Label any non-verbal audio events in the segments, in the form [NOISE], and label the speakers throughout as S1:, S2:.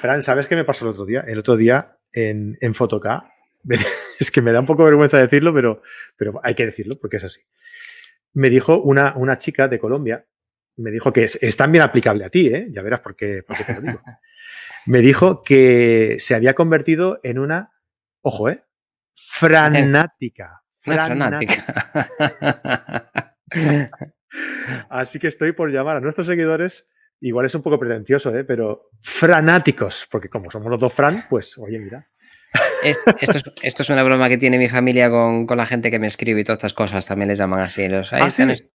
S1: Fran, ¿sabes qué me pasó el otro día? El otro día en, en [LAUGHS] es que me da un poco vergüenza decirlo, pero, pero hay que decirlo porque es así. Me dijo una, una chica de Colombia, me dijo que es, también aplicable a ti, ¿eh? ya verás por qué, por qué te lo digo. [LAUGHS] Me dijo que se había convertido en una, ojo, ¿eh? Franática. Franática. [LAUGHS] Así que estoy por llamar a nuestros seguidores igual es un poco pretencioso, ¿eh? pero franáticos, porque como somos los dos Fran, pues oye, mira.
S2: Esto es, esto es, una broma que tiene mi familia con, con, la gente que me escribe y todas estas cosas, también les llaman así. Los, ¿Ah,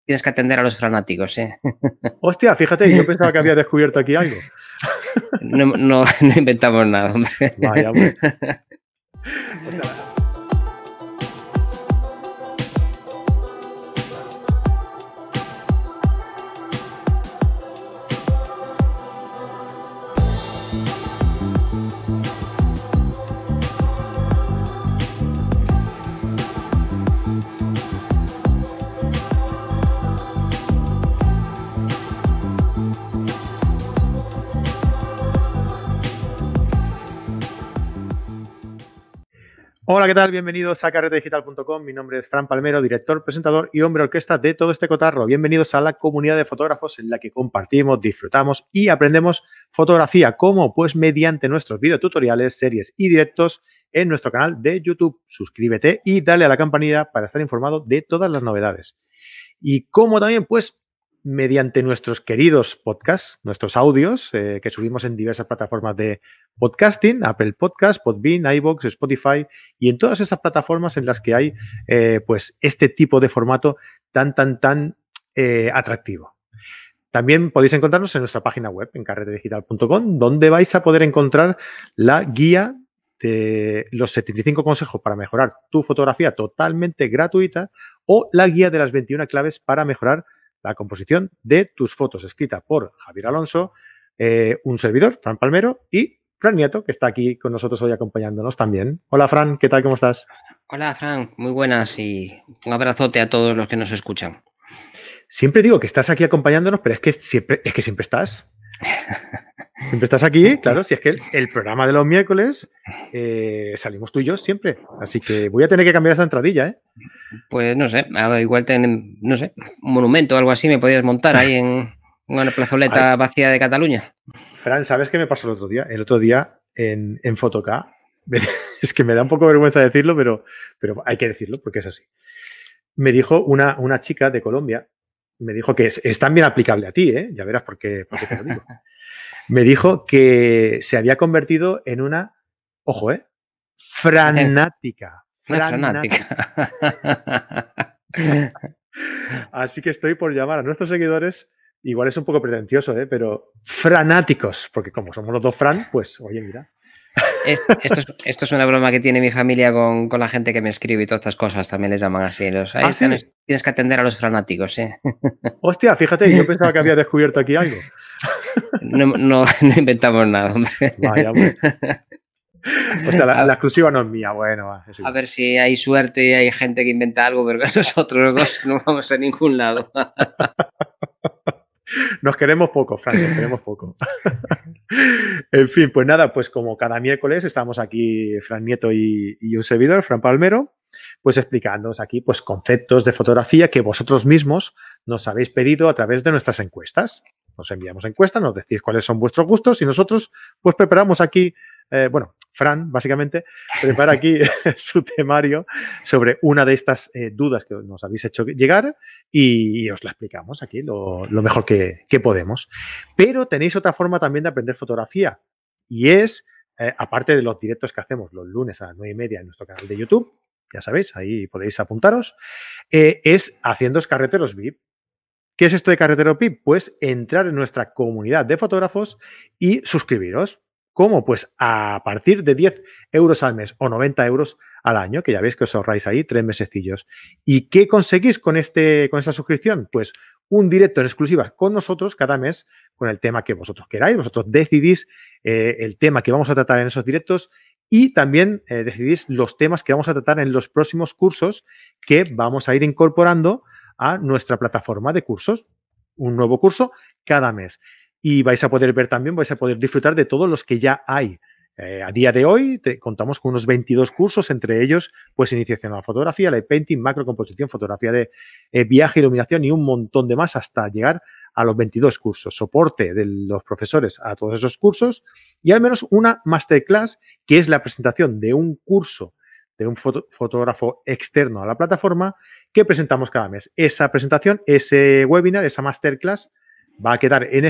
S2: Tienes que atender a los fanáticos, ¿eh? [LAUGHS]
S1: Hostia, fíjate, yo pensaba que había descubierto aquí algo.
S2: No, no, [LAUGHS] no inventamos nada, hombre. Vaya, hombre. O [LAUGHS] sea,
S1: Hola, ¿qué tal? Bienvenidos a carretedigital.com. Mi nombre es Fran Palmero, director, presentador y hombre orquesta de todo este cotarro. Bienvenidos a la comunidad de fotógrafos en la que compartimos, disfrutamos y aprendemos fotografía. ¿Cómo? Pues mediante nuestros videotutoriales, series y directos en nuestro canal de YouTube. Suscríbete y dale a la campanita para estar informado de todas las novedades. Y como también, pues mediante nuestros queridos podcasts, nuestros audios eh, que subimos en diversas plataformas de podcasting, Apple Podcast, Podbean, iVoox, Spotify y en todas estas plataformas en las que hay eh, pues este tipo de formato tan, tan, tan eh, atractivo. También podéis encontrarnos en nuestra página web, en carretedigital.com, donde vais a poder encontrar la guía de los 75 consejos para mejorar tu fotografía totalmente gratuita o la guía de las 21 claves para mejorar la composición de tus fotos, escrita por Javier Alonso, eh, un servidor, Fran Palmero, y Fran Nieto, que está aquí con nosotros hoy acompañándonos también. Hola, Fran, ¿qué tal? ¿Cómo estás?
S2: Hola, Fran, muy buenas y un abrazote a todos los que nos escuchan.
S1: Siempre digo que estás aquí acompañándonos, pero es que siempre, es que siempre estás. [LAUGHS] Siempre estás aquí, claro, si es que el, programa de los miércoles eh, salimos tú y yo siempre. Así que voy a tener que cambiar esa entradilla, ¿eh?
S2: Pues no sé, igual ten, no sé, un monumento o algo así me podías montar ahí en una plazoleta [LAUGHS] vacía de Cataluña.
S1: Fran, ¿sabes qué me pasó el otro día? El otro día en, en [LAUGHS] es que me da un poco vergüenza decirlo, pero, pero hay que decirlo porque es así. Me dijo una, una chica de Colombia, me dijo que es, también aplicable a ti, ¿eh? Ya verás por qué, por qué te lo digo. [LAUGHS] me dijo que se había convertido en una, ojo, ¿eh? Franática. Franática. Así que estoy por llamar a nuestros seguidores, igual es un poco pretencioso, ¿eh? pero franáticos, porque como somos los dos Fran, pues oye, mira.
S2: Esto es, esto es, una broma que tiene mi familia con, con, la gente que me escribe y todas estas cosas, también les llaman así. Los, ¿Ah, Tienes que atender a los fanáticos, ¿eh? [LAUGHS]
S1: Hostia, fíjate, yo pensaba que había descubierto aquí algo.
S2: No, no, [LAUGHS] no inventamos nada, hombre. Vaya, hombre. [LAUGHS]
S1: O sea, la, exclusiva no es mía, bueno.
S2: a ver si hay suerte y hay gente que inventa algo, pero nosotros dos no vamos a ningún lado.
S1: Nos queremos poco, Frank, nos queremos poco. En fin, pues nada, pues como cada miércoles estamos aquí Fran Nieto y, un servidor, Fran Palmero, pues explicándoos aquí pues conceptos de fotografía que vosotros mismos nos habéis pedido a través de nuestras encuestas. Nos enviamos encuestas, nos decís cuáles son vuestros gustos y nosotros pues preparamos aquí, eh, bueno, Fran básicamente prepara aquí [LAUGHS] su temario sobre una de estas eh, dudas que nos habéis hecho llegar y, os la explicamos aquí lo, mejor que, podemos. Pero tenéis otra forma también de aprender fotografía y es, eh, aparte de los directos que hacemos los lunes a las nueve y media en nuestro canal de YouTube, ya sabéis, ahí podéis apuntaros, es haciendo carreteros VIP. ¿Qué es esto de Carretero PIP? Pues entrar en nuestra comunidad de fotógrafos y suscribiros. ¿Cómo? Pues a partir de 10 euros al mes o 90 euros al año, que ya veis que os ahorráis ahí tres mesecillos. ¿Y qué conseguís con, este, con esta suscripción? Pues un directo en exclusiva con nosotros cada mes con el tema que vosotros queráis. Vosotros decidís eh, el tema que vamos a tratar en esos directos y también eh, decidís los temas que vamos a tratar en los próximos cursos que vamos a ir incorporando a nuestra plataforma de cursos. Un nuevo curso cada mes. Y vais a poder ver también, vais a poder disfrutar de todos los que ya hay. Eh, a día de hoy contamos con unos 22 cursos, entre ellos, pues iniciación a la fotografía, light painting, macro composición, fotografía de eh, viaje, iluminación y un montón de más hasta llegar a los 22 cursos. Soporte de los profesores a todos esos cursos y al menos una masterclass, que es la presentación de un curso de un fotógrafo externo a la plataforma que presentamos cada mes. Esa presentación, ese webinar, esa masterclass va a quedar en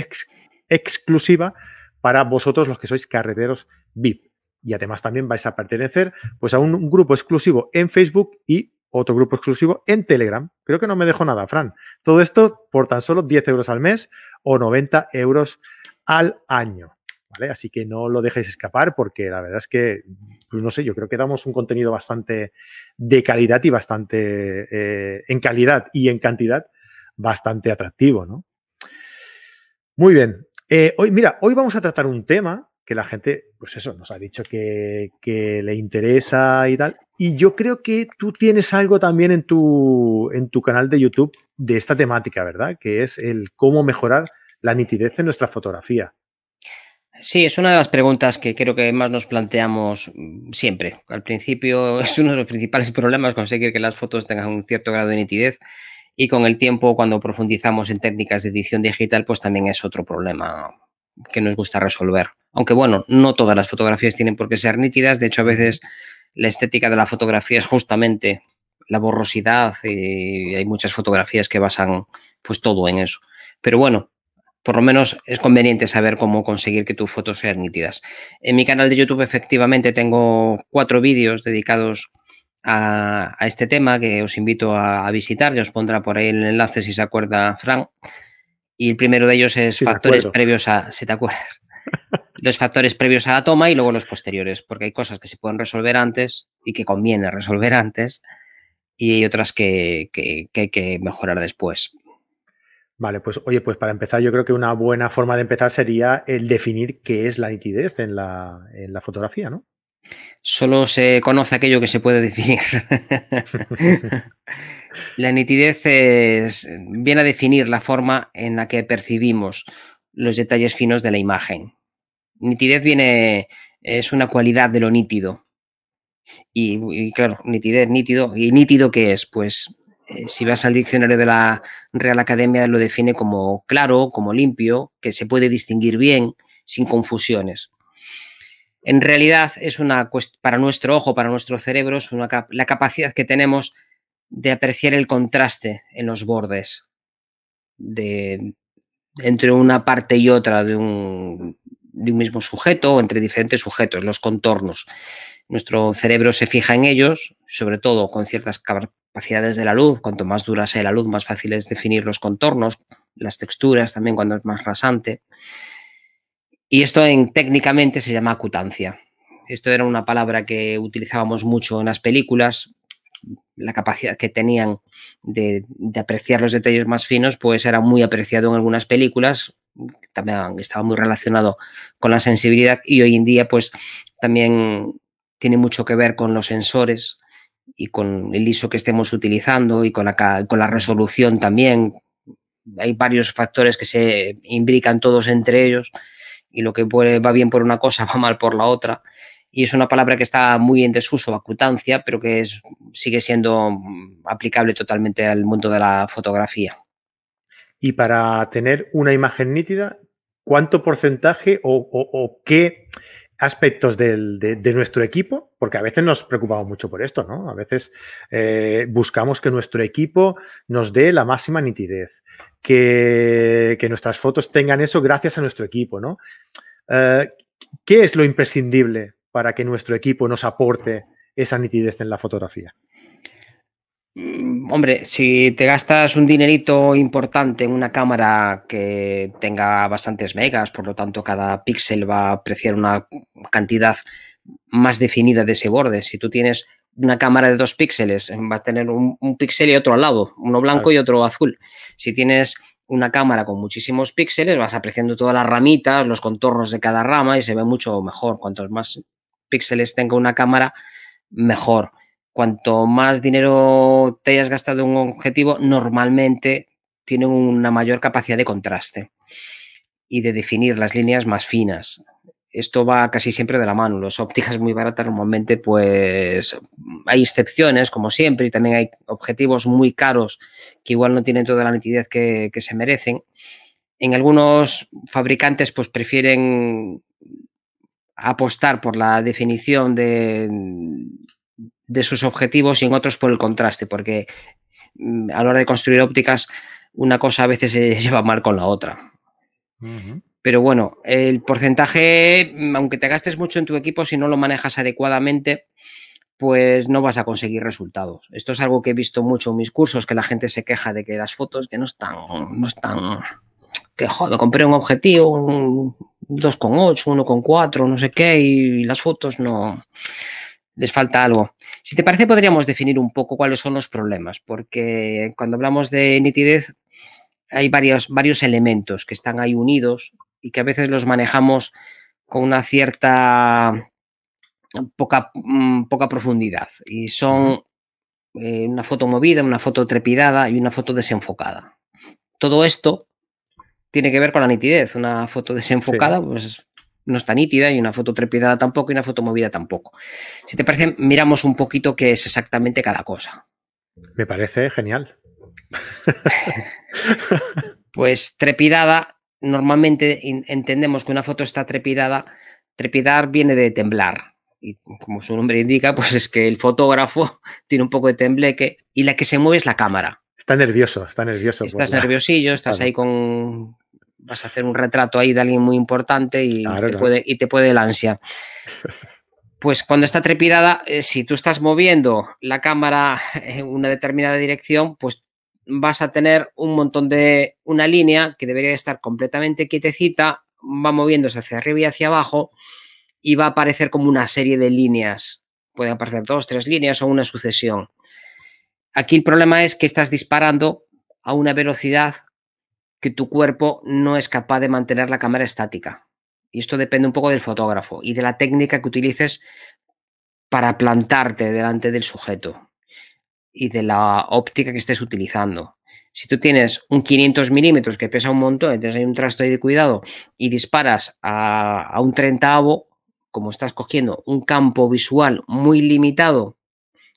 S1: exclusiva para vosotros los que sois carreteros VIP. Y además también vais a pertenecer pues, a un, grupo exclusivo en Facebook y otro grupo exclusivo en Telegram. Creo que no me dejo nada, Fran. Todo esto por tan solo 10 euros al mes o 90 euros al año. ¿Vale? Así que no lo dejéis escapar porque la verdad es que, pues, no sé, yo creo que damos un contenido bastante de calidad y bastante, eh, en calidad y en cantidad, bastante atractivo, ¿no? Muy bien, eh, hoy, mira, hoy vamos a tratar un tema que la gente, pues eso, nos ha dicho que, le interesa y tal. Y yo creo que tú tienes algo también en tu, en tu canal de YouTube de esta temática, ¿verdad? Que es el cómo mejorar la nitidez en nuestra fotografía.
S2: Sí, es una de las preguntas que creo que más nos planteamos mm, siempre. Al principio [LAUGHS] es uno de los principales [LAUGHS] problemas conseguir que las fotos tengan un cierto grado de nitidez y con el tiempo, cuando profundizamos en técnicas de edición digital, pues también es otro problema que nos gusta resolver. Aunque bueno, no todas las fotografías tienen por qué ser nítidas. De hecho, a veces la estética de la fotografía es justamente la borrosidad y hay muchas fotografías que basan pues todo en eso. Pero bueno, por lo menos es conveniente saber cómo conseguir que tus fotos sean nítidas. En mi canal de YouTube efectivamente tengo cuatro vídeos dedicados a, este tema que os invito a, visitar. Ya os pondrá por ahí el enlace si se acuerda Fran. Y el primero de ellos es factores previos a, si te acuerdas, [LAUGHS] los factores previos a la toma y luego los posteriores, porque hay cosas que se pueden resolver antes y que conviene resolver antes y hay otras que, que, hay que mejorar después.
S1: Vale, pues oye, pues para empezar yo creo que una buena forma de empezar sería el definir qué es la nitidez en la, en la fotografía, ¿no?
S2: Solo se conoce aquello que se puede definir. [LAUGHS] la nitidez viene a definir la forma en la que percibimos los detalles finos de la imagen. Nitidez viene, es una cualidad de lo nítido. Y, claro, nitidez, nítido. ¿Y nítido qué es? Pues eh, si vas al diccionario de la Real Academia lo define como claro, como limpio, que se puede distinguir bien, sin confusiones en realidad es una para nuestro ojo, para nuestro cerebro, es una, la capacidad que tenemos de apreciar el contraste en los bordes de, entre una parte y otra de un, de un mismo sujeto o entre diferentes sujetos, los contornos. Nuestro cerebro se fija en ellos, sobre todo con ciertas capacidades de la luz. Cuanto más dura sea la luz, más fácil es definir los contornos, las texturas también cuando es más rasante. Y esto en, técnicamente se llama acutancia. Esto era una palabra que utilizábamos mucho en las películas. La capacidad que tenían de, apreciar los detalles más finos, pues era muy apreciado en algunas películas. También estaba muy relacionado con la sensibilidad y hoy en día, pues también tiene mucho que ver con los sensores y con el ISO que estemos utilizando y con la, con la resolución también. Hay varios factores que se imbrican todos entre ellos y lo que va bien por una cosa [LAUGHS] va mal por la otra. Y es una palabra que está muy en desuso, acutancia, pero que es, sigue siendo aplicable totalmente al mundo de la fotografía.
S1: Y para tener una imagen nítida, ¿cuánto porcentaje o, qué aspectos de, nuestro equipo, porque a veces nos preocupamos mucho por esto, ¿no? A veces eh, buscamos que nuestro equipo nos dé la máxima nitidez que, nuestras fotos tengan eso gracias a nuestro equipo, ¿no? Eh, ¿Qué es lo imprescindible para que nuestro equipo nos aporte esa nitidez en la fotografía?
S2: Mm, hombre, si te gastas un dinerito importante en una cámara que tenga bastantes megas, por lo tanto cada píxel va a apreciar una cantidad más definida de ese borde. Si tú tienes una cámara de dos píxeles, va a tener un, píxel y otro al lado, uno blanco y otro azul. Si tienes una cámara con muchísimos píxeles, vas apreciando todas las ramitas, los contornos de cada rama y se ve mucho mejor. Cuantos más píxeles tenga una cámara, mejor. Cuanto más dinero te hayas gastado en un objetivo, normalmente tiene una mayor capacidad de contraste. y de definir las líneas más finas. Esto va casi siempre de la mano. Las ópticas muy baratas normalmente, pues hay excepciones, como siempre, y también hay objetivos muy caros que igual no tienen toda la nitidez que, que se merecen. En algunos fabricantes, pues prefieren apostar por la definición de, de sus objetivos y en otros por el contraste, porque mm, a la hora de construir ópticas una cosa a veces se [LAUGHS] lleva mal con la otra. Pero bueno, el porcentaje, mm, aunque te gastes mucho en tu equipo, si no lo manejas adecuadamente, pues no vas a conseguir resultados. Esto es algo que he visto mucho en mis cursos, que la gente se queja de que las fotos que no están, no están, que joder, compré un objetivo, un 2,8, 1,4, no sé qué, y las fotos no, les falta algo. Si te parece, podríamos definir un poco cuáles son los problemas, porque cuando hablamos de nitidez hay varios, varios elementos que están ahí unidos y que a veces los manejamos con una cierta poca, mm, poca profundidad. Y son eh, una foto movida, una foto trepidada y una foto desenfocada. Todo esto tiene que ver con la nitidez. Una foto desenfocada, pues no está nítida y una foto trepidada tampoco y una foto movida tampoco. Si te parece, miramos un poquito qué es exactamente cada cosa.
S1: Me parece genial. [LAUGHS]
S2: pues trepidada, normalmente entendemos que una foto está trepidada. Trepidar viene de temblar. Y como su nombre indica, [LAUGHS] pues es que el fotógrafo [LAUGHS] tiene un poco de tembleque y la que se mueve es la cámara.
S1: Está nervioso, está nervioso.
S2: Estás nerviosillo, estás ahí con, vas a hacer un retrato ahí de alguien muy importante y, te, Puede, y te puede el ansia. [LAUGHS] Pues cuando está trepidada, eh, si tú estás moviendo la cámara en una determinada dirección, pues vas a tener un montón de una línea que debería estar completamente quietecita, va moviéndose hacia arriba y hacia abajo y va a aparecer como una serie de líneas. Pueden aparecer dos, tres líneas o una sucesión. Aquí el problema es que estás disparando a una velocidad que tu cuerpo no es capaz de mantener la cámara estática. Y esto depende un poco del fotógrafo y de la técnica que utilices para plantarte delante del sujeto y de la óptica que estés utilizando. Si tú tienes un 500 milímetros que pesa un montón, entonces hay un trasto de cuidado y disparas a, un 30 como estás cogiendo un campo visual muy limitado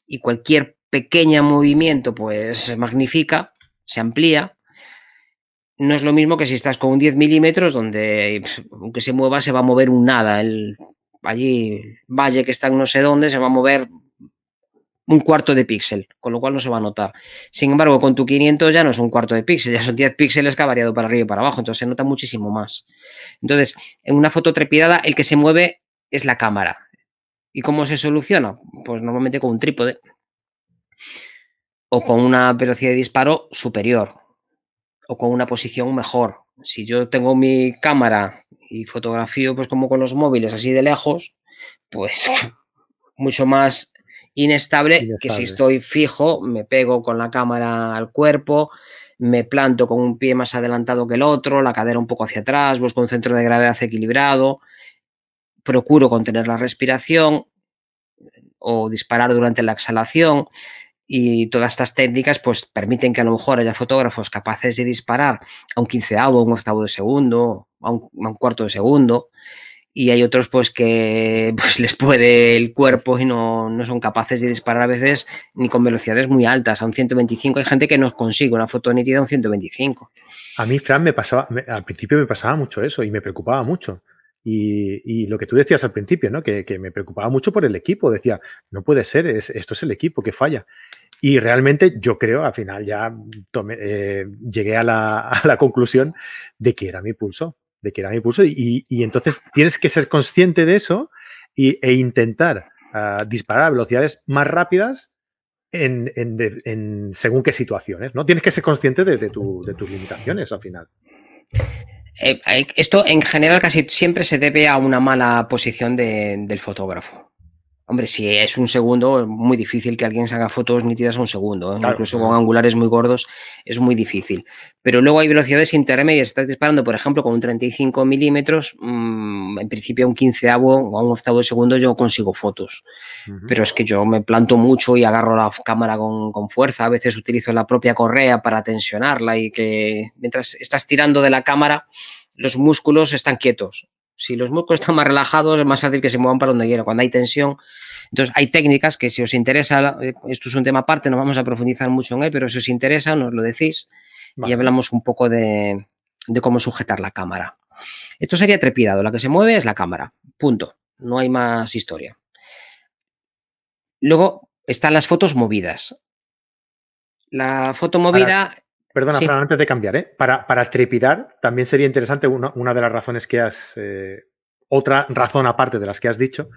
S2: y cualquier pequeño movimiento pues se magnifica, se amplía, no es lo mismo que si estás con un 10 milímetros donde aunque se mueva se va a mover un nada. El, allí valle que está en no sé dónde se va a mover un cuarto de píxel, con lo cual no se va a notar. Sin embargo, con tu 500 ya no es un cuarto de píxel, ya son 10 píxeles que ha variado para arriba y para abajo, entonces se nota muchísimo más. Entonces, en una foto trepidada, el que se mueve es la cámara. ¿Y cómo se soluciona? Pues normalmente con un trípode o con una velocidad de disparo superior, o con una posición mejor. Si yo tengo mi cámara y fotografío pues como con los móviles así de lejos, pues [LAUGHS] mucho más inestable, que si estoy fijo, me pego con la cámara al cuerpo, me planto con un pie más adelantado que el otro, la cadera un poco hacia atrás, busco un centro de gravedad equilibrado, procuro contener la respiración o disparar durante la exhalación y todas estas técnicas pues permiten que a lo mejor haya fotógrafos capaces de disparar a un quinceavo, un octavo de segundo, a un, cuarto de segundo y hay otros pues que [LAUGHS] pues les puede el cuerpo y no, no, son capaces de disparar a veces ni con velocidades muy altas. A un 125 hay gente que no consigue una foto nítida a un 125.
S1: A mí, Fran, me pasaba, al principio me pasaba mucho eso y me preocupaba mucho. Y, lo que tú decías al principio, ¿no? Que, me preocupaba mucho por el equipo. Decía, no puede ser, esto es el equipo que falla. Y realmente yo creo, al final ya eh, llegué [LAUGHS] a la, conclusión de que era mi pulso, de que era mi pulso. Y, entonces tienes que ser consciente de eso e intentar ah, disparar a velocidades más rápidas en, según qué situaciones, ¿no? Tienes que ser consciente de, de tus limitaciones al final.
S2: Eh, esto en general casi siempre se debe a una mala posición del fotógrafo. Hombre, si es un segundo, es muy difícil que alguien se haga fotos nítidas a un segundo. ¿eh? Incluso con angulares muy gordos es muy difícil. Pero luego hay velocidades intermedias. Estás disparando, por ejemplo, con un 35 milímetros. Mm, en principio, a un quinceavo o a un octavo de segundo yo consigo fotos. Pero es que yo me planto mucho y agarro la cámara con, con, fuerza. A veces utilizo la propia correa para tensionarla y que mientras estás tirando de la cámara los músculos están quietos. Si los músculos están más relajados, es más fácil que se muevan para donde quiera. Cuando hay tensión, entonces hay técnicas que si os interesa, eh, esto es un tema aparte, no vamos a profundizar mucho en él, pero si os interesa, nos lo decís y hablamos un poco de, de cómo sujetar la cámara. Esto sería trepidado, la que se mueve es la cámara, punto. No hay más historia. Luego están las fotos movidas. La foto movida.
S1: Perdona, antes de cambiar, ¿eh? para, para, trepidar, también sería interesante una, una de las razones que has. Eh, otra razón aparte de las que has dicho,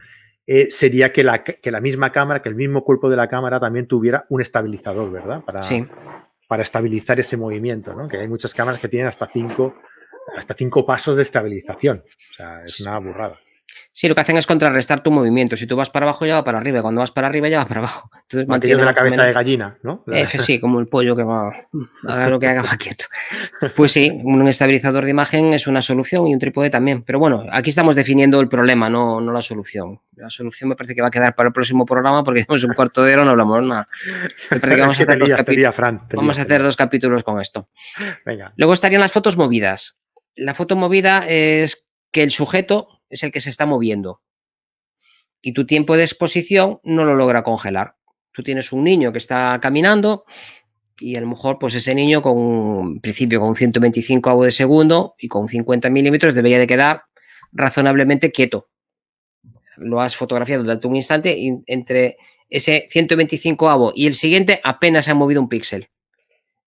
S1: eh, sería que la, que la, misma cámara, que el mismo cuerpo de la cámara también tuviera un estabilizador, ¿verdad? Para,
S2: sí.
S1: para estabilizar ese movimiento, ¿no? Que hay muchas cámaras que tienen hasta cinco, hasta cinco pasos de estabilización. O sea, es una burrada.
S2: Sí, lo que hacen es contrarrestar tu movimiento. Si tú vas para abajo, ya va para arriba. Cuando vas para arriba, ya va para abajo. [LAUGHS]
S1: Entonces mantiene la cabeza de gallina, ¿no? [LAUGHS]
S2: sí, como el pollo que va. Haga lo que haga, va [LAUGHS] quieto. Pues sí, un estabilizador de imagen es una solución y un trípode también. Pero bueno, aquí estamos definiendo el problema, no, no la solución. La solución me parece que va a quedar para el próximo programa porque tenemos un cuarto de hora, no hablamos nada. Me parece que vamos, a, hacer dos vamos a hacer dos capítulos con esto.
S1: Venga.
S2: Luego estarían las fotos movidas. La foto movida es que el sujeto es el que se está moviendo. Y tu tiempo de exposición no lo logra congelar. Tú tienes un niño que está caminando y a lo mejor pues ese niño con un principio con 125 avos de segundo y con 50 milímetros debería de quedar razonablemente quieto. Lo has fotografiado durante un instante y entre ese 125 avo y el siguiente apenas se ha movido un píxel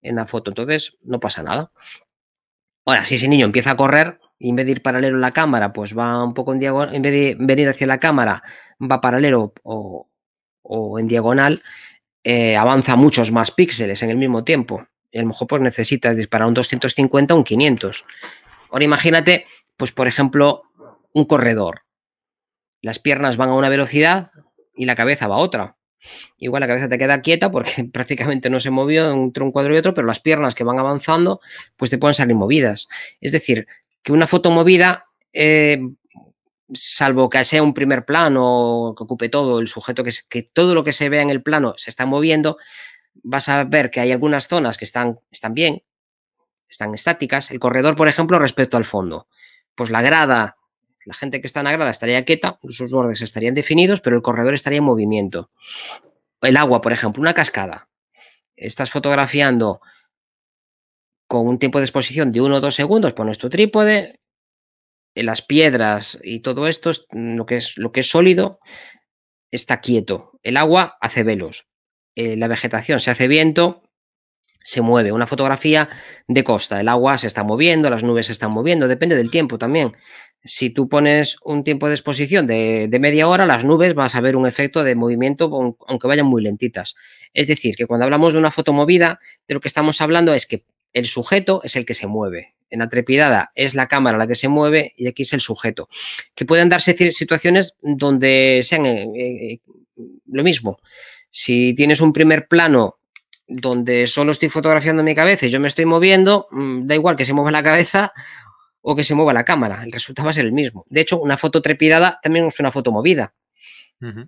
S2: en la foto, entonces no pasa nada. Ahora, si ese niño empieza a correr, y en vez de ir paralelo a la cámara, pues va un poco en diagonal, en vez de venir hacia la cámara, va paralelo o, en diagonal, eh, avanza muchos más píxeles en el mismo tiempo. Y a lo mejor pues necesitas disparar un 250 o un 500. Ahora imagínate, pues por ejemplo, un corredor. Las piernas van a una velocidad y la cabeza va a otra. Igual la cabeza te queda quieta porque [LAUGHS] prácticamente no se movió entre un cuadro y otro, pero las piernas que van avanzando, pues te pueden salir movidas. Es decir, que una foto movida, eh, salvo que sea un primer plano que ocupe todo, el sujeto, que, que todo lo que se vea en el plano se está moviendo, vas a ver que hay algunas zonas que están, están bien, están estáticas. El corredor, por ejemplo, respecto al fondo. Pues la grada, la gente que está en la grada estaría quieta, sus bordes estarían definidos, pero el corredor estaría en movimiento. El agua, por ejemplo, una cascada. Estás fotografiando con un tiempo de exposición de uno o dos segundos, pones tu trípode, en las piedras y todo esto, mm, lo que es, lo que es sólido, está quieto. El agua hace velos. Eh, la vegetación se hace viento, se mueve. Una fotografía de costa, el agua se está moviendo, las nubes se están moviendo, depende del tiempo también. Si tú pones un tiempo de exposición de, de media hora, las nubes vas a ver un efecto de movimiento, aunque vayan muy lentitas. Es decir, que cuando hablamos de una foto movida, de lo que estamos hablando es que el sujeto es el que se mueve. En la trepidada es la cámara la que se mueve y aquí es el sujeto. Que pueden darse situaciones donde sean eh, eh, lo mismo. Si tienes un primer plano donde solo estoy fotografiando mi cabeza y yo me estoy moviendo, mm, da igual que se mueva la cabeza o que se mueva la cámara, el resultado va a ser el mismo. De hecho, una foto trepidada también es una foto movida,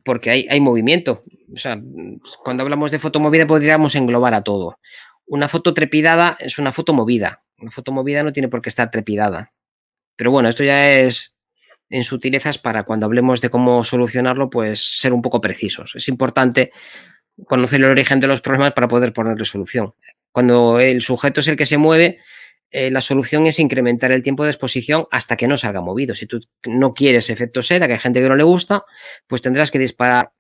S2: porque hay, hay movimiento. O sea, cuando hablamos de foto movida podríamos englobar a todo. Una foto trepidada es una foto movida. Una foto movida no tiene por qué estar trepidada. Pero bueno, esto ya es en sutilezas para cuando hablemos de cómo solucionarlo, pues ser un poco precisos. Es importante conocer el origen de los problemas para poder ponerle solución. Cuando el sujeto es el que se mueve, eh, la solución es incrementar el tiempo de exposición hasta que no salga movido. Si tú no quieres efecto seda, que hay gente que no le gusta, pues tendrás que disparar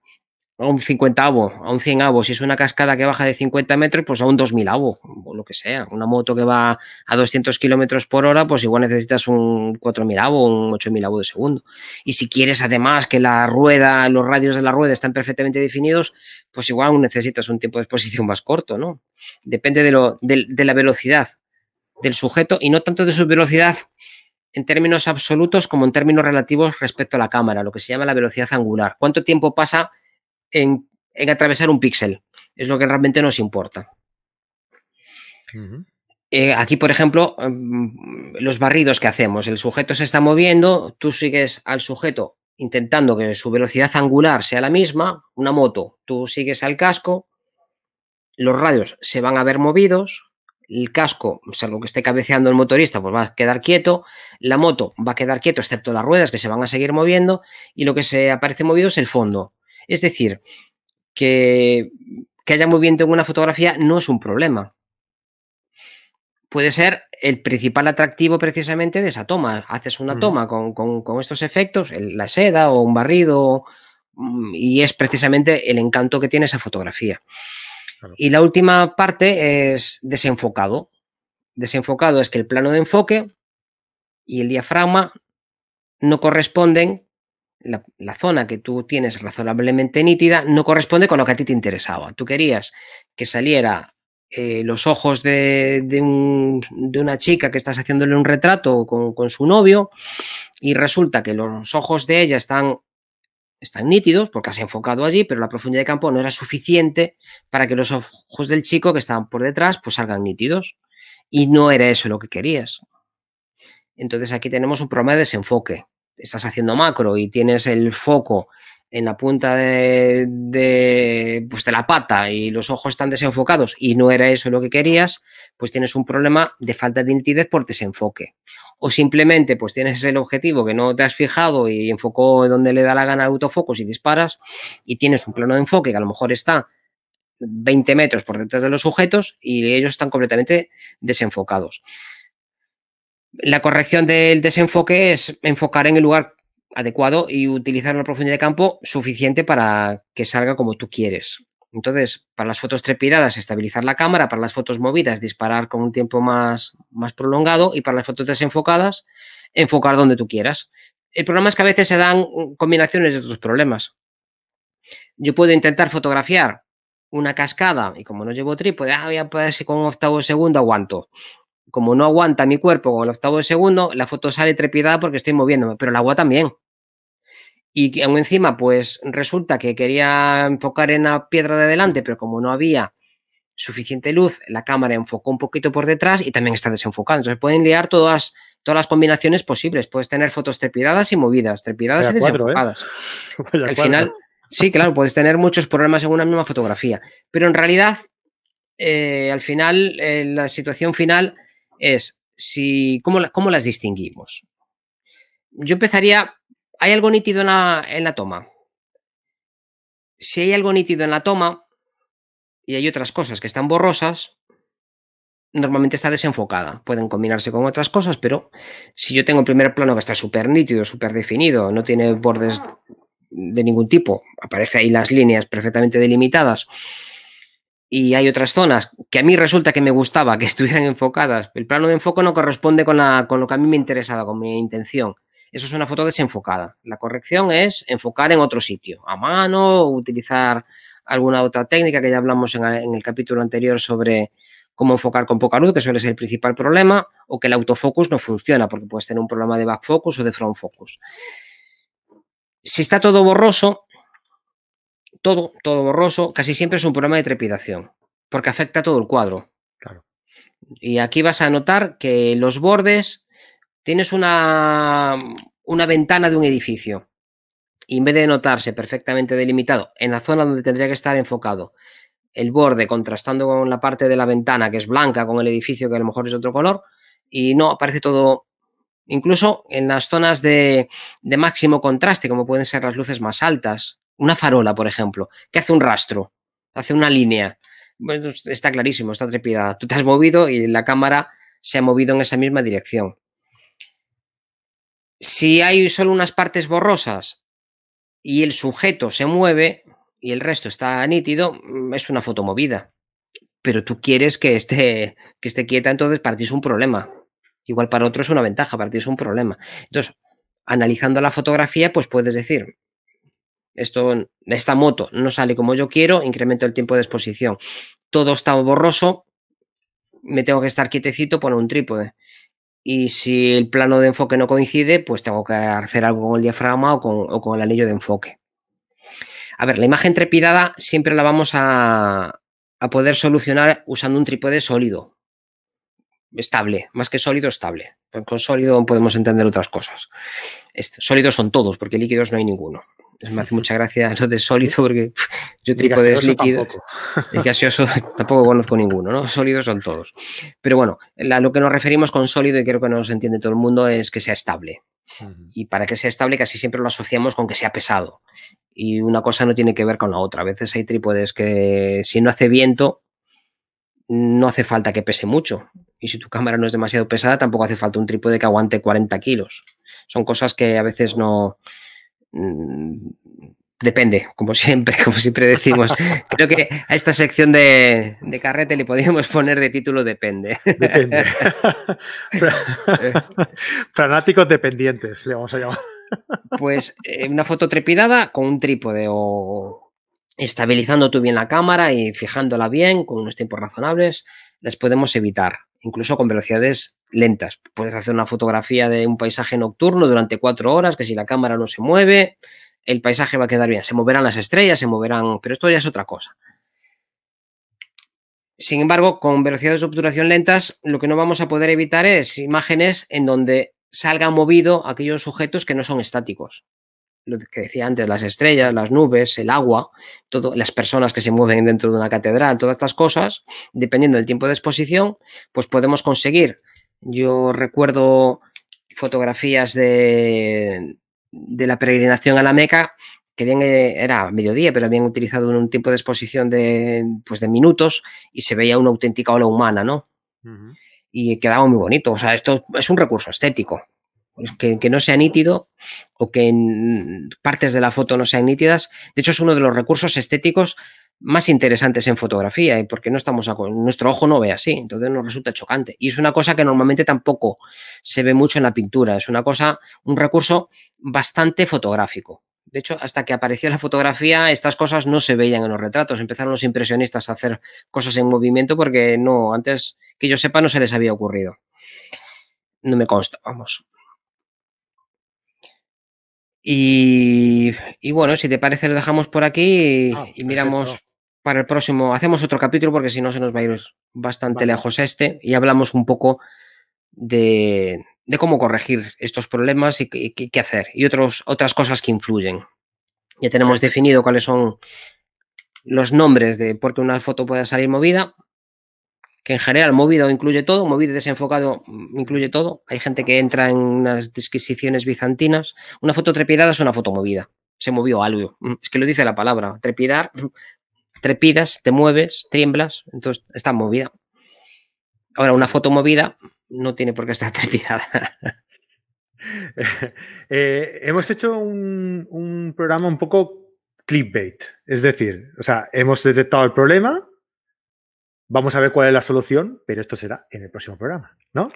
S2: a un 50 avo, a un 100 avo. Si es una cascada que baja de 50 metros, pues a un 2000 avo, o lo que sea. Una moto que va a 200 kilómetros por hora, pues igual necesitas un 4000 avo, un 8000 avo de segundo. Y si quieres además que la rueda, los radios de la rueda están perfectamente definidos, pues igual necesitas un tiempo de exposición más corto, ¿no? Depende de, lo, de la velocidad del sujeto y no tanto de su velocidad en términos absolutos como en términos relativos respecto a la cámara, lo que se llama la velocidad angular. ¿Cuánto tiempo pasa en, atravesar un píxel. Es lo que realmente nos importa. Eh, aquí, por ejemplo, em, los barridos que hacemos. El sujeto se está moviendo, tú sigues al sujeto intentando que su velocidad angular sea la misma, una moto, tú sigues al casco, los radios se van a ver movidos, el casco, salvo que esté cabeceando el motorista, pues va a quedar quieto, la moto va a quedar quieto, excepto las ruedas que se van a seguir moviendo, y lo que se aparece movido es el fondo. Es decir, que, que haya movimiento en una fotografía no es un problema. Puede ser el principal atractivo precisamente de esa toma. Haces una toma con, con, estos efectos, la seda o un barrido, mm, y es precisamente el encanto que tiene esa fotografía. Y la última parte es desenfocado. Desenfocado es que el plano de enfoque y el diafragma no corresponden, la, zona que tú tienes razonablemente nítida no corresponde con lo que a ti te interesaba. Tú querías que saliera eh, los ojos de, una chica que estás haciéndole un retrato con, con su novio y resulta que los ojos de ella están están nítidos porque has enfocado allí, pero la profundidad de campo no era suficiente para que los ojos del chico que estaban por detrás pues salgan nítidos. Y no era eso lo que querías. Entonces aquí tenemos un problema de desenfoque. Estás haciendo macro y tienes el foco en la punta de, pues de la pata y los ojos están desenfocados y no era eso lo que querías, pues tienes un problema de falta de nitidez por desenfoque. O simplemente pues tienes el objetivo que no te has fijado y enfocó donde le da la gana autofocus y disparas y tienes un plano de enfoque que a lo mejor está 20 metros por detrás de los sujetos y ellos están completamente desenfocados. La corrección del desenfoque es enfocar en el lugar adecuado y utilizar una profundidad de campo suficiente para que salga como tú quieres. Entonces, para las fotos trepidadas, estabilizar la cámara, para las fotos movidas, disparar con un tiempo más, más prolongado y para las fotos desenfocadas, enfocar donde tú quieras. El problema es que a veces se dan combinaciones de otros problemas. Yo puedo intentar fotografiar una cascada y como no llevo trípode, ah, voy a ver si con un octavo segundo aguanto. Como no aguanta mi cuerpo con el octavo de segundo, la foto sale trepidada porque estoy moviéndome, pero el agua también. Y aún encima, pues resulta que quería enfocar en la piedra de delante, pero como no había suficiente luz, la cámara enfocó un poquito por detrás y también está desenfocada. Entonces pueden liar todas, todas las combinaciones posibles. Puedes tener fotos trepidadas y movidas, trepidadas y ¿eh? desenfocadas. [LAUGHS] Al final, sí, claro, puedes tener muchos problemas en una misma fotografía. Pero en realidad, eh, al final, eh, la situación final es si, ¿cómo, ¿cómo las distinguimos? Yo empezaría ¿Hay algo nítido en la, toma? Si hay algo nítido en la toma y hay otras cosas que están borrosas, normalmente está desenfocada. Pueden combinarse con otras cosas, pero si yo tengo el primer plano que está súper nítido, súper definido, no tiene bordes de ningún tipo, aparece ahí las líneas perfectamente delimitadas, y hay otras zonas que a mí resulta que me gustaba que [LAUGHS] estuvieran enfocadas, el plano de enfoque no corresponde con, con lo que a mí me interesaba, con mi intención. Eso es una foto desenfocada. La corrección es enfocar en otro sitio, a mano, utilizar alguna otra técnica que ya hablamos en, el capítulo anterior sobre cómo enfocar con poca luz, que suele ser el principal problema, o que el autofocus no funciona, porque puedes tener un problema de back focus o de front focus. Si está todo borroso, todo, todo borroso, casi siempre es un problema de trepidación, porque afecta a todo el cuadro. Claro. Y aquí vas a notar que los bordes tienes una, una ventana de un edificio y en vez de notarse perfectamente delimitado en la zona donde tendría que estar enfocado el borde contrastando con la parte de la ventana que es blanca con el edificio que a lo mejor es otro color y no aparece todo incluso en las zonas de, de máximo contraste como pueden ser las luces más altas una farola por ejemplo que hace un rastro hace una línea bueno, está clarísimo está trepidada tú te has movido y la cámara se ha movido en esa misma dirección si hay solo unas partes borrosas y el sujeto se mueve y el resto está nítido, mm, es una foto movida. Pero tú quieres que esté, que esté quieta, entonces para ti es un problema. Igual para otro es una ventaja, para ti es un problema. Entonces, analizando la fotografía, pues puedes decir, esto, esta moto no sale como yo quiero, incremento el tiempo de exposición. Todo está borroso, me tengo que estar quietecito, poner un trípode y si el plano de enfoque no coincide, pues tengo que hacer algo con el diafragma o con, el anillo de enfoque. A ver, la imagen trepidada siempre la vamos a, poder solucionar usando un trípode sólido, estable, más que sólido, estable. Con sólido podemos entender otras cosas. sólidos son todos, porque líquidos no hay ninguno. Me hace mucha gracia lo de sólido porque Yo trípodes líquidos y gaseoso tampoco conozco ninguno, ¿no? Sólidos son todos. Pero bueno, a lo que nos referimos con sólido, y creo que nos entiende todo el mundo, es que sea estable. Y para que sea estable casi siempre lo asociamos con que sea pesado. Y una cosa no tiene que ver con la otra. A veces hay trípodes que si no hace viento, no hace falta que pese mucho. Y si tu cámara no es demasiado pesada, tampoco hace falta un trípode que aguante 40 kilos. Son cosas que a veces no... Mm, depende, como siempre, como siempre decimos. [LAUGHS] Creo que a esta sección de, carrete le podríamos poner de título Depende. Depende. [LAUGHS]
S1: Fanáticos dependientes, le vamos a llamar.
S2: Pues eh, una foto trepidada con un trípode o estabilizando tú bien la cámara y fijándola bien con unos tiempos razonables, las podemos evitar, incluso con velocidades lentas. Puedes hacer una fotografía de un paisaje nocturno durante cuatro horas, que si la cámara no se mueve, el paisaje va a quedar bien. Se moverán las estrellas, se moverán, pero esto ya es otra cosa. Sin embargo, con velocidades de obturación lentas, lo que no vamos a poder evitar es imágenes en donde salgan movido aquellos sujetos que no son estáticos. Lo que decía antes, las estrellas, las nubes, el agua, todo, las personas que se mueven dentro de una catedral, todas estas cosas, dependiendo del tiempo de exposición, pues podemos conseguir. Yo recuerdo fotografías de, de la peregrinación a la Meca, que bien eh, era mediodía, pero habían utilizado un tiempo de exposición de, pues de minutos y se veía una auténtica ola humana, ¿no? Y quedaba muy bonito. O sea, esto es un recurso estético. Que, que, no sea nítido o que en partes de la foto no sean nítidas. De hecho, es uno de los recursos estéticos más interesantes en fotografía, ¿eh? porque no estamos a, nuestro ojo no ve así, entonces nos resulta chocante. Y es una cosa que normalmente tampoco se ve mucho en la pintura, es una cosa, un recurso bastante fotográfico. De hecho, hasta que apareció la fotografía, estas cosas no se veían en los retratos. Empezaron los impresionistas a hacer cosas en movimiento porque no, antes que yo sepa, no se les había ocurrido. No me consta, vamos. Y, bueno, si te parece, lo dejamos por aquí y, ah, miramos para el próximo. Hacemos otro capítulo porque si no se nos va a ir bastante lejos este y hablamos un poco de, de cómo corregir estos problemas y qué hacer y otros, otras cosas que influyen. Ya tenemos definido cuáles son los nombres de por qué una foto puede salir movida, que en general movido incluye todo, movido y desenfocado incluye todo. Hay gente que entra en unas disquisiciones bizantinas. Una foto trepidada es una foto movida. Se movió algo. Es que lo dice la palabra. Trepidar, trepidas, te mueves, tiemblas, entonces está movida. Ahora, una foto movida no tiene por qué estar [LAUGHS] trepidada. [LAUGHS]
S1: Eh, hemos hecho un, programa un poco clickbait, es decir, o sea, hemos detectado el problema, vamos a ver cuál es la solución, pero esto será en el próximo programa, ¿no?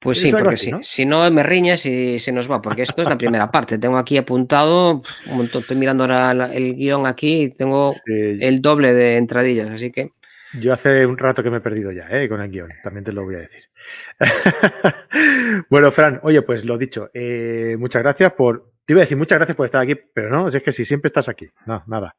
S2: Pues sí, porque si, ¿no? me riñes y se nos va, porque esto es la primera [LAUGHS] parte. Tengo aquí apuntado un montón, estoy mirando ahora el guion aquí y tengo el doble de entradillas, así que.
S1: Yo hace un rato que me he perdido ya, ¿eh? Con el guion, también te lo voy a decir. [LAUGHS] bueno, Fran, oye, pues lo dicho, eh, muchas gracias por. Te iba a decir muchas gracias por estar aquí, pero no, es que si siempre estás aquí. No, nada.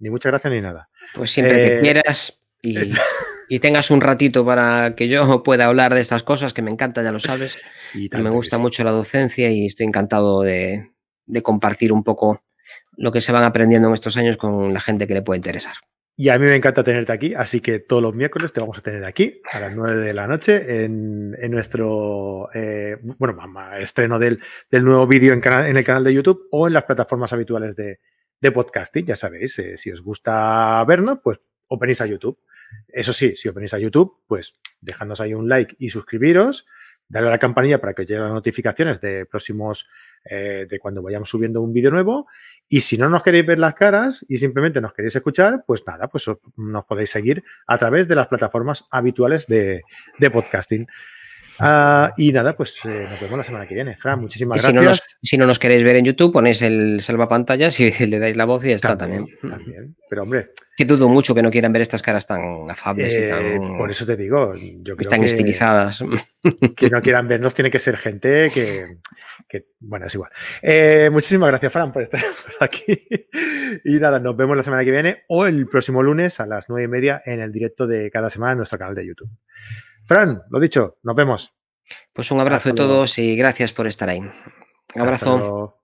S1: Ni muchas gracias ni nada.
S2: Pues siempre que eh, quieras y, [LAUGHS] tengas un ratito para que yo [LAUGHS] pueda hablar de estas cosas, que me encanta, ya lo sabes. [LAUGHS] Y me gusta mucho la docencia y estoy encantado de compartir un poco lo que se van aprendiendo en estos años con la gente que le puede interesar.
S1: Y a mí me encanta tenerte aquí, así que todos los miércoles te vamos a tener aquí a las 9 de la noche en, nuestro eh, bueno, estreno del, nuevo vídeo en, en, el canal de YouTube o en las plataformas habituales de, podcasting. Ya sabéis, eh, si os gusta vernos, pues venís a YouTube. Eso sí, si os venís a YouTube, pues dejadnos ahí un like y suscribiros, dale a la campanilla para que os lleguen las notificaciones de próximos eh, de cuando vayamos subiendo un vídeo nuevo. Y si no nos queréis ver las caras y simplemente nos queréis escuchar, pues nada, pues nos podéis seguir a través de las plataformas habituales de, de podcasting. Ah, y nada, pues eh, nos vemos la semana que viene. Fran, muchísimas
S2: gracias. Si no, nos, queréis ver en YouTube, ponéis el salvapantallas y [LAUGHS] le dais la voz y ya está también.
S1: Pero hombre.
S2: Que dudo mucho que no quieran ver estas caras tan afables y eh, tan.
S1: Por eso te digo, yo creo
S2: Están estilizadas. [LAUGHS]
S1: Que no quieran vernos tiene que ser gente que. bueno, es igual. Eh, muchísimas gracias, Fran, por estar [LAUGHS] aquí. Y nada, nos vemos la semana que viene o el próximo lunes a las nueve y media en el directo de cada semana en nuestro canal de YouTube. Fran, lo dicho, nos vemos.
S2: Pues un abrazo a todos y gracias por estar ahí. Un abrazo.